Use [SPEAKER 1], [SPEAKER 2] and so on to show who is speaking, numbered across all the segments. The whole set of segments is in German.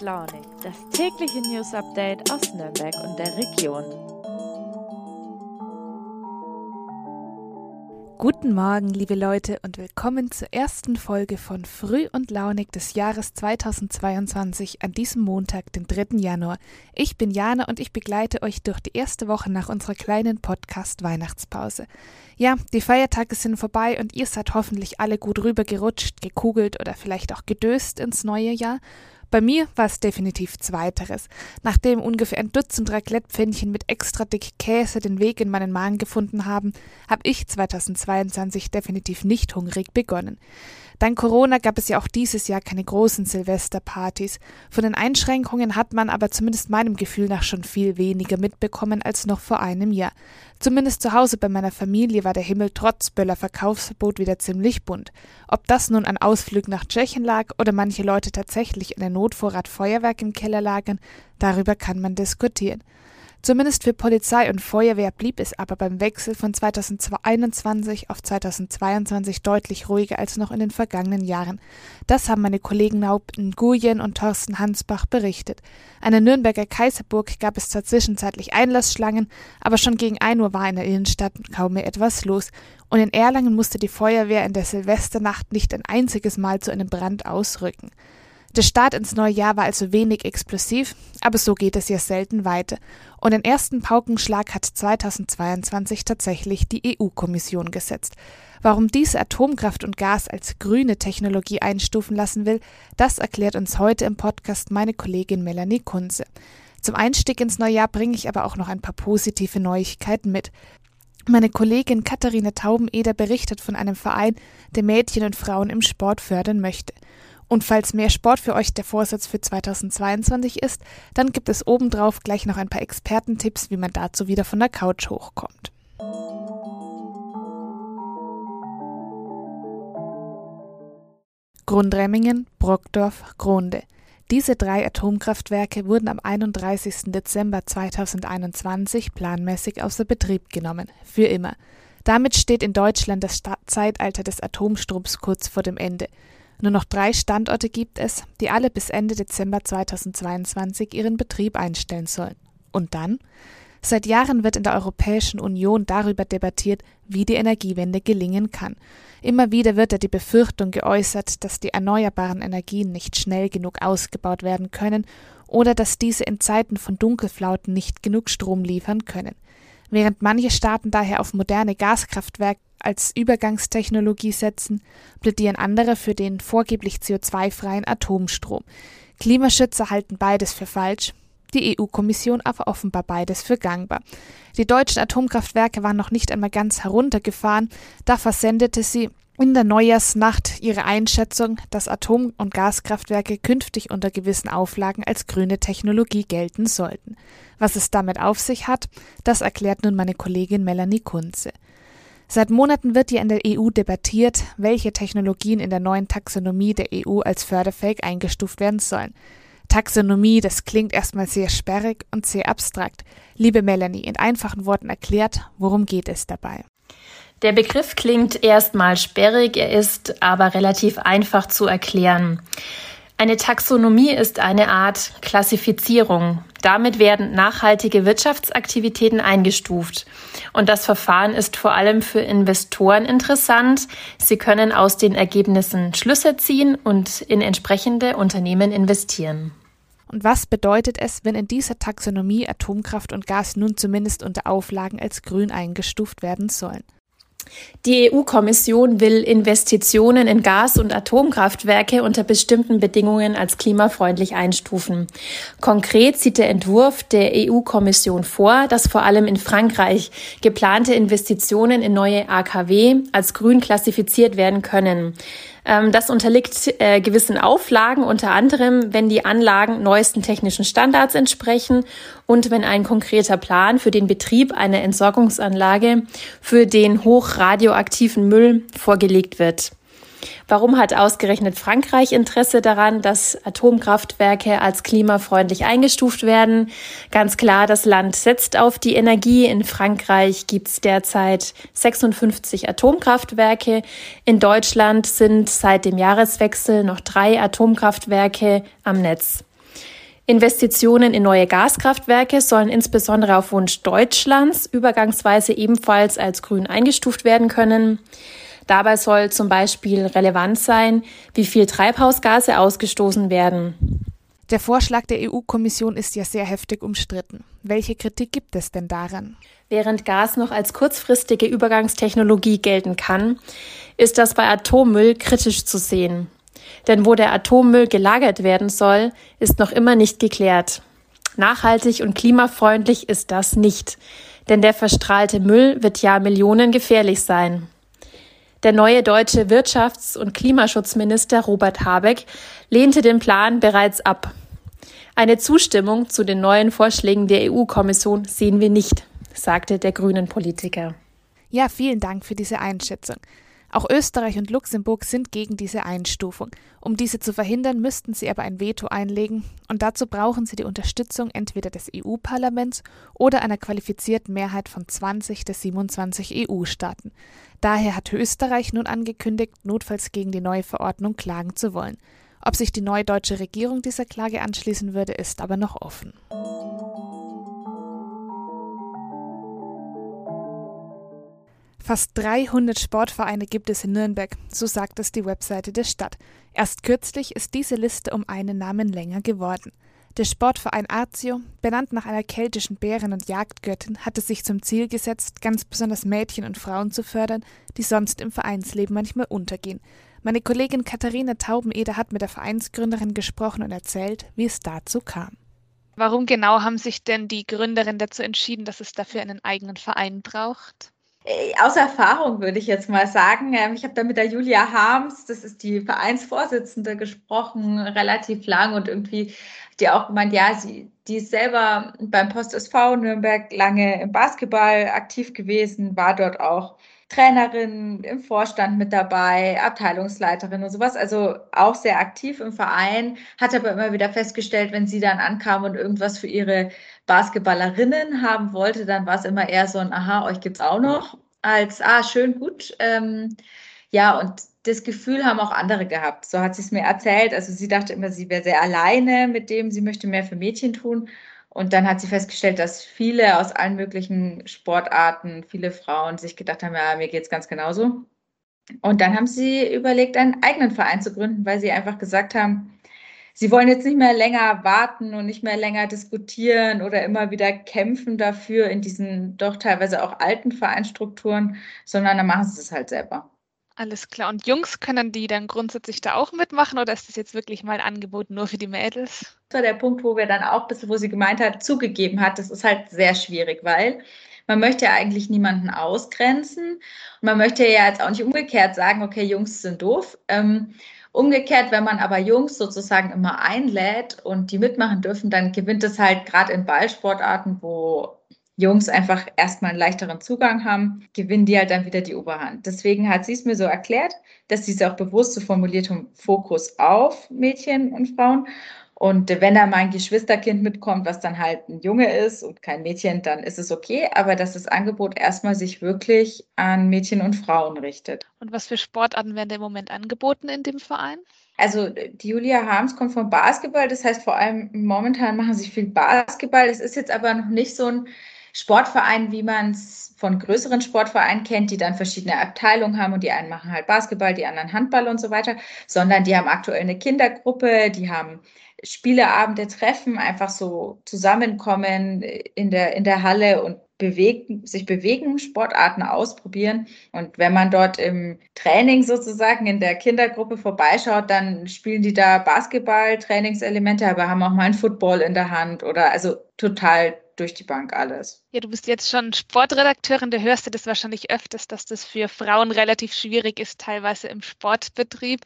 [SPEAKER 1] Launig, das tägliche News Update aus Nürnberg und der Region.
[SPEAKER 2] Guten Morgen, liebe Leute, und willkommen zur ersten Folge von Früh und Launig des Jahres 2022 an diesem Montag, den 3. Januar. Ich bin Jana und ich begleite euch durch die erste Woche nach unserer kleinen Podcast-Weihnachtspause. Ja, die Feiertage sind vorbei und ihr seid hoffentlich alle gut rübergerutscht, gekugelt oder vielleicht auch gedöst ins neue Jahr. Bei mir war es definitiv Zweiteres. Nachdem ungefähr ein Dutzend Raclette-Pfännchen mit extra dick Käse den Weg in meinen Magen gefunden haben, habe ich 2022 definitiv nicht hungrig begonnen. Dank Corona gab es ja auch dieses Jahr keine großen Silvesterpartys. Von den Einschränkungen hat man aber zumindest meinem Gefühl nach schon viel weniger mitbekommen als noch vor einem Jahr. Zumindest zu Hause bei meiner Familie war der Himmel trotz Böller Verkaufsverbot wieder ziemlich bunt. Ob das nun an Ausflug nach Tschechien lag oder manche Leute tatsächlich einen Notvorrat Feuerwerk im Keller lagern, darüber kann man diskutieren. Zumindest für Polizei und Feuerwehr blieb es aber beim Wechsel von 2021 auf 2022 deutlich ruhiger als noch in den vergangenen Jahren. Das haben meine Kollegen Naub Nguyen und Thorsten Hansbach berichtet. An der Nürnberger Kaiserburg gab es zwar zwischenzeitlich Einlassschlangen, aber schon gegen 1 Uhr war in der Innenstadt kaum mehr etwas los. Und in Erlangen musste die Feuerwehr in der Silvesternacht nicht ein einziges Mal zu einem Brand ausrücken. Der Start ins neue Jahr war also wenig explosiv, aber so geht es ja selten weiter. Und den ersten Paukenschlag hat 2022 tatsächlich die EU-Kommission gesetzt. Warum diese Atomkraft und Gas als grüne Technologie einstufen lassen will, das erklärt uns heute im Podcast meine Kollegin Melanie Kunze. Zum Einstieg ins neue Jahr bringe ich aber auch noch ein paar positive Neuigkeiten mit. Meine Kollegin Katharina Taubeneder berichtet von einem Verein, der Mädchen und Frauen im Sport fördern möchte. Und falls mehr Sport für euch der Vorsatz für 2022 ist, dann gibt es obendrauf gleich noch ein paar Expertentipps, wie man dazu wieder von der Couch hochkommt. Grundremmingen, Brockdorf, Gronde. Diese drei Atomkraftwerke wurden am 31. Dezember 2021 planmäßig außer Betrieb genommen, für immer. Damit steht in Deutschland das Zeitalter des Atomstroms kurz vor dem Ende. Nur noch drei Standorte gibt es, die alle bis Ende Dezember 2022 ihren Betrieb einstellen sollen. Und dann? Seit Jahren wird in der Europäischen Union darüber debattiert, wie die Energiewende gelingen kann. Immer wieder wird ja die Befürchtung geäußert, dass die erneuerbaren Energien nicht schnell genug ausgebaut werden können oder dass diese in Zeiten von Dunkelflauten nicht genug Strom liefern können. Während manche Staaten daher auf moderne Gaskraftwerke als Übergangstechnologie setzen, plädieren andere für den vorgeblich CO2-freien Atomstrom. Klimaschützer halten beides für falsch, die EU-Kommission aber offenbar beides für gangbar. Die deutschen Atomkraftwerke waren noch nicht einmal ganz heruntergefahren, da versendete sie in der Neujahrsnacht ihre Einschätzung, dass Atom- und Gaskraftwerke künftig unter gewissen Auflagen als grüne Technologie gelten sollten. Was es damit auf sich hat, das erklärt nun meine Kollegin Melanie Kunze. Seit Monaten wird ja in der EU debattiert, welche Technologien in der neuen Taxonomie der EU als förderfähig eingestuft werden sollen. Taxonomie, das klingt erstmal sehr sperrig und sehr abstrakt. Liebe Melanie, in einfachen Worten erklärt, worum geht es dabei?
[SPEAKER 3] Der Begriff klingt erstmal sperrig, er ist aber relativ einfach zu erklären. Eine Taxonomie ist eine Art Klassifizierung. Damit werden nachhaltige Wirtschaftsaktivitäten eingestuft. Und das Verfahren ist vor allem für Investoren interessant. Sie können aus den Ergebnissen Schlüsse ziehen und in entsprechende Unternehmen investieren.
[SPEAKER 2] Und was bedeutet es, wenn in dieser Taxonomie Atomkraft und Gas nun zumindest unter Auflagen als grün eingestuft werden sollen?
[SPEAKER 3] Die EU-Kommission will Investitionen in Gas- und Atomkraftwerke unter bestimmten Bedingungen als klimafreundlich einstufen. Konkret sieht der Entwurf der EU-Kommission vor, dass vor allem in Frankreich geplante Investitionen in neue AKW als grün klassifiziert werden können. Ähm, das unterliegt äh, gewissen Auflagen, unter anderem, wenn die Anlagen neuesten technischen Standards entsprechen und wenn ein konkreter Plan für den Betrieb einer Entsorgungsanlage für den hochradioaktiven Müll vorgelegt wird. Warum hat ausgerechnet Frankreich Interesse daran, dass Atomkraftwerke als klimafreundlich eingestuft werden? Ganz klar, das Land setzt auf die Energie. In Frankreich gibt es derzeit 56 Atomkraftwerke. In Deutschland sind seit dem Jahreswechsel noch drei Atomkraftwerke am Netz. Investitionen in neue Gaskraftwerke sollen insbesondere auf Wunsch Deutschlands übergangsweise ebenfalls als grün eingestuft werden können. Dabei soll zum Beispiel relevant sein, wie viel Treibhausgase ausgestoßen werden.
[SPEAKER 2] Der Vorschlag der EU-Kommission ist ja sehr heftig umstritten. Welche Kritik gibt es denn daran?
[SPEAKER 3] Während Gas noch als kurzfristige Übergangstechnologie gelten kann, ist das bei Atommüll kritisch zu sehen. Denn wo der Atommüll gelagert werden soll, ist noch immer nicht geklärt. Nachhaltig und klimafreundlich ist das nicht, denn der verstrahlte Müll wird ja Millionen gefährlich sein. Der neue deutsche Wirtschafts- und Klimaschutzminister Robert Habeck lehnte den Plan bereits ab. Eine Zustimmung zu den neuen Vorschlägen der EU-Kommission sehen wir nicht, sagte der grünen Politiker.
[SPEAKER 2] Ja, vielen Dank für diese Einschätzung. Auch Österreich und Luxemburg sind gegen diese Einstufung. Um diese zu verhindern, müssten sie aber ein Veto einlegen, und dazu brauchen sie die Unterstützung entweder des EU-Parlaments oder einer qualifizierten Mehrheit von 20 der 27 EU-Staaten. Daher hat Österreich nun angekündigt, notfalls gegen die neue Verordnung klagen zu wollen. Ob sich die neue deutsche Regierung dieser Klage anschließen würde, ist aber noch offen. Fast 300 Sportvereine gibt es in Nürnberg, so sagt es die Webseite der Stadt. Erst kürzlich ist diese Liste um einen Namen länger geworden. Der Sportverein Artio, benannt nach einer keltischen Bären- und Jagdgöttin, hatte sich zum Ziel gesetzt, ganz besonders Mädchen und Frauen zu fördern, die sonst im Vereinsleben manchmal untergehen. Meine Kollegin Katharina Taubeneder hat mit der Vereinsgründerin gesprochen und erzählt, wie es dazu kam.
[SPEAKER 1] Warum genau haben sich denn die Gründerinnen dazu entschieden, dass es dafür einen eigenen Verein braucht?
[SPEAKER 4] Äh, aus Erfahrung würde ich jetzt mal sagen. Ähm, ich habe da mit der Julia Harms, das ist die Vereinsvorsitzende, gesprochen, relativ lang und irgendwie die auch gemeint, ja, sie, die ist selber beim Post SV Nürnberg lange im Basketball aktiv gewesen, war dort auch Trainerin im Vorstand mit dabei, Abteilungsleiterin und sowas, also auch sehr aktiv im Verein, hat aber immer wieder festgestellt, wenn sie dann ankam und irgendwas für ihre Basketballerinnen haben wollte, dann war es immer eher so ein, aha, euch gibt's auch noch, als, ah, schön, gut. Ähm, ja, und das Gefühl haben auch andere gehabt. So hat sie es mir erzählt. Also sie dachte immer, sie wäre sehr alleine mit dem, sie möchte mehr für Mädchen tun. Und dann hat sie festgestellt, dass viele aus allen möglichen Sportarten, viele Frauen sich gedacht haben, ja, mir geht es ganz genauso. Und dann haben sie überlegt, einen eigenen Verein zu gründen, weil sie einfach gesagt haben, sie wollen jetzt nicht mehr länger warten und nicht mehr länger diskutieren oder immer wieder kämpfen dafür in diesen doch teilweise auch alten Vereinsstrukturen, sondern dann machen sie es halt selber.
[SPEAKER 1] Alles klar. Und Jungs, können die dann grundsätzlich da auch mitmachen oder ist das jetzt wirklich mal ein Angebot nur für die Mädels?
[SPEAKER 4] Das war der Punkt, wo wir dann auch, bis wo sie gemeint hat, zugegeben hat, das ist halt sehr schwierig, weil man möchte ja eigentlich niemanden ausgrenzen und man möchte ja jetzt auch nicht umgekehrt sagen, okay, Jungs sind doof. Ähm, Umgekehrt, wenn man aber Jungs sozusagen immer einlädt und die mitmachen dürfen, dann gewinnt es halt gerade in Ballsportarten, wo Jungs einfach erstmal einen leichteren Zugang haben, gewinnen die halt dann wieder die Oberhand. Deswegen hat sie es mir so erklärt, dass sie es auch bewusst so formuliert haben, Fokus auf Mädchen und Frauen. Und wenn da mal ein Geschwisterkind mitkommt, was dann halt ein Junge ist und kein Mädchen, dann ist es okay. Aber dass das Angebot erstmal sich wirklich an Mädchen und Frauen richtet.
[SPEAKER 1] Und was für Sportarten werden im Moment angeboten in dem Verein?
[SPEAKER 4] Also die Julia Harms kommt vom Basketball. Das heißt, vor allem momentan machen sie viel Basketball. Es ist jetzt aber noch nicht so ein Sportverein, wie man es von größeren Sportvereinen kennt, die dann verschiedene Abteilungen haben und die einen machen halt Basketball, die anderen Handball und so weiter, sondern die haben aktuell eine Kindergruppe, die haben Spieleabende treffen, einfach so zusammenkommen in der, in der Halle und bewegen, sich bewegen, Sportarten ausprobieren. Und wenn man dort im Training sozusagen in der Kindergruppe vorbeischaut, dann spielen die da Basketball-Trainingselemente, aber haben auch mal einen Football in der Hand oder also total durch die Bank alles.
[SPEAKER 1] Ja, du bist jetzt schon Sportredakteurin, da hörst du das wahrscheinlich öfters, dass das für Frauen relativ schwierig ist, teilweise im Sportbetrieb.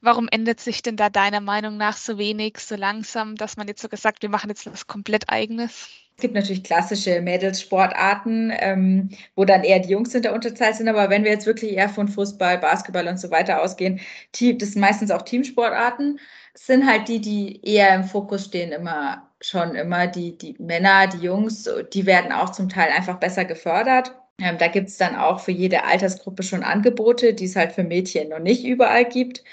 [SPEAKER 1] Warum ändert sich denn da deiner Meinung nach so wenig, so langsam, dass man jetzt so gesagt, wir machen jetzt was komplett eigenes?
[SPEAKER 4] Es gibt natürlich klassische Mädelssportarten, ähm, wo dann eher die Jungs in der Unterzahl sind. Aber wenn wir jetzt wirklich eher von Fußball, Basketball und so weiter ausgehen, das sind meistens auch Teamsportarten, sind halt die, die eher im Fokus stehen, immer schon immer die, die Männer, die Jungs, die werden auch zum Teil einfach besser gefördert. Ähm, da gibt es dann auch für jede Altersgruppe schon Angebote, die es halt für Mädchen noch nicht überall gibt.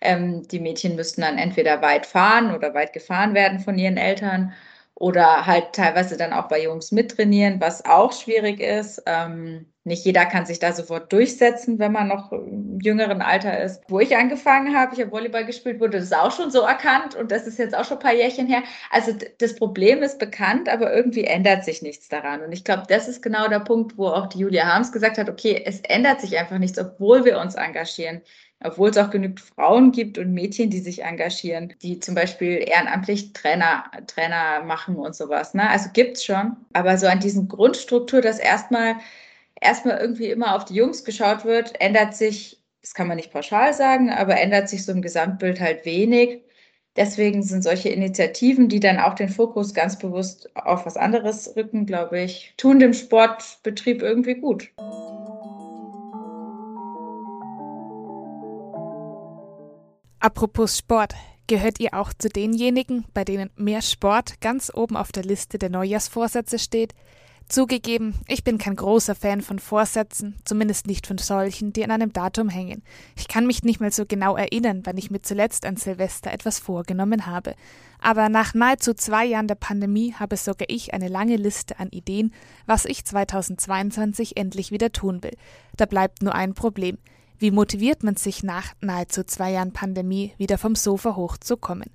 [SPEAKER 4] Ähm, die Mädchen müssten dann entweder weit fahren oder weit gefahren werden von ihren Eltern oder halt teilweise dann auch bei Jungs mittrainieren, was auch schwierig ist. Ähm, nicht jeder kann sich da sofort durchsetzen, wenn man noch im jüngeren Alter ist. Wo ich angefangen habe, ich habe Volleyball gespielt, wurde das auch schon so erkannt und das ist jetzt auch schon ein paar Jährchen her. Also das Problem ist bekannt, aber irgendwie ändert sich nichts daran. Und ich glaube, das ist genau der Punkt, wo auch die Julia Harms gesagt hat, okay, es ändert sich einfach nichts, obwohl wir uns engagieren obwohl es auch genügend Frauen gibt und Mädchen, die sich engagieren, die zum Beispiel ehrenamtlich Trainer, Trainer machen und sowas. Ne? Also es schon. Aber so an diesen Grundstruktur, dass erstmal erstmal irgendwie immer auf die Jungs geschaut wird, ändert sich, das kann man nicht pauschal sagen, aber ändert sich so im Gesamtbild halt wenig. Deswegen sind solche Initiativen, die dann auch den Fokus ganz bewusst auf was anderes rücken, glaube ich, tun dem Sportbetrieb irgendwie gut.
[SPEAKER 2] Apropos Sport, gehört ihr auch zu denjenigen, bei denen mehr Sport ganz oben auf der Liste der Neujahrsvorsätze steht? Zugegeben, ich bin kein großer Fan von Vorsätzen, zumindest nicht von solchen, die an einem Datum hängen. Ich kann mich nicht mal so genau erinnern, wann ich mir zuletzt an Silvester etwas vorgenommen habe. Aber nach nahezu zwei Jahren der Pandemie habe sogar ich eine lange Liste an Ideen, was ich 2022 endlich wieder tun will. Da bleibt nur ein Problem. Wie motiviert man sich nach nahezu zwei Jahren Pandemie wieder vom Sofa hochzukommen?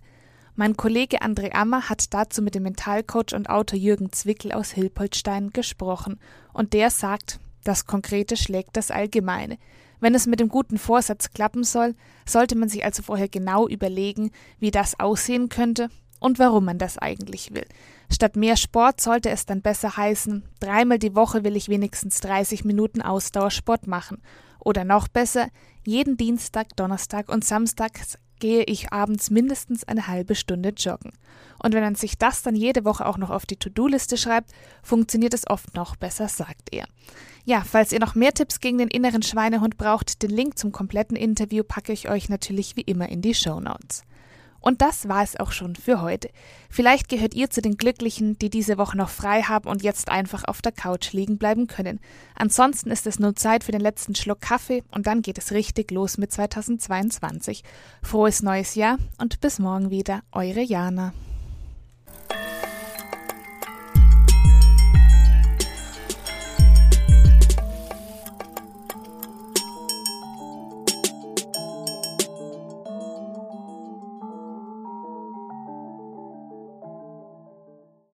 [SPEAKER 2] Mein Kollege André Ammer hat dazu mit dem Mentalcoach und Autor Jürgen Zwickel aus Hilpoltstein gesprochen und der sagt, das Konkrete schlägt das Allgemeine. Wenn es mit dem guten Vorsatz klappen soll, sollte man sich also vorher genau überlegen, wie das aussehen könnte und warum man das eigentlich will. Statt mehr Sport sollte es dann besser heißen, dreimal die Woche will ich wenigstens 30 Minuten Ausdauersport machen oder noch besser, jeden Dienstag, Donnerstag und Samstag gehe ich abends mindestens eine halbe Stunde joggen. Und wenn man sich das dann jede Woche auch noch auf die To-Do-Liste schreibt, funktioniert es oft noch besser, sagt er. Ja, falls ihr noch mehr Tipps gegen den inneren Schweinehund braucht, den Link zum kompletten Interview packe ich euch natürlich wie immer in die Show Notes. Und das war es auch schon für heute. Vielleicht gehört ihr zu den Glücklichen, die diese Woche noch frei haben und jetzt einfach auf der Couch liegen bleiben können. Ansonsten ist es nur Zeit für den letzten Schluck Kaffee und dann geht es richtig los mit 2022. Frohes neues Jahr und bis morgen wieder, eure Jana.